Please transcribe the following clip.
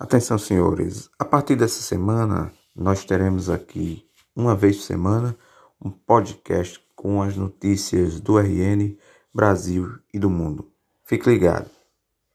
Atenção, senhores. A partir dessa semana, nós teremos aqui, uma vez por semana, um podcast com as notícias do RN, Brasil e do mundo. Fique ligado.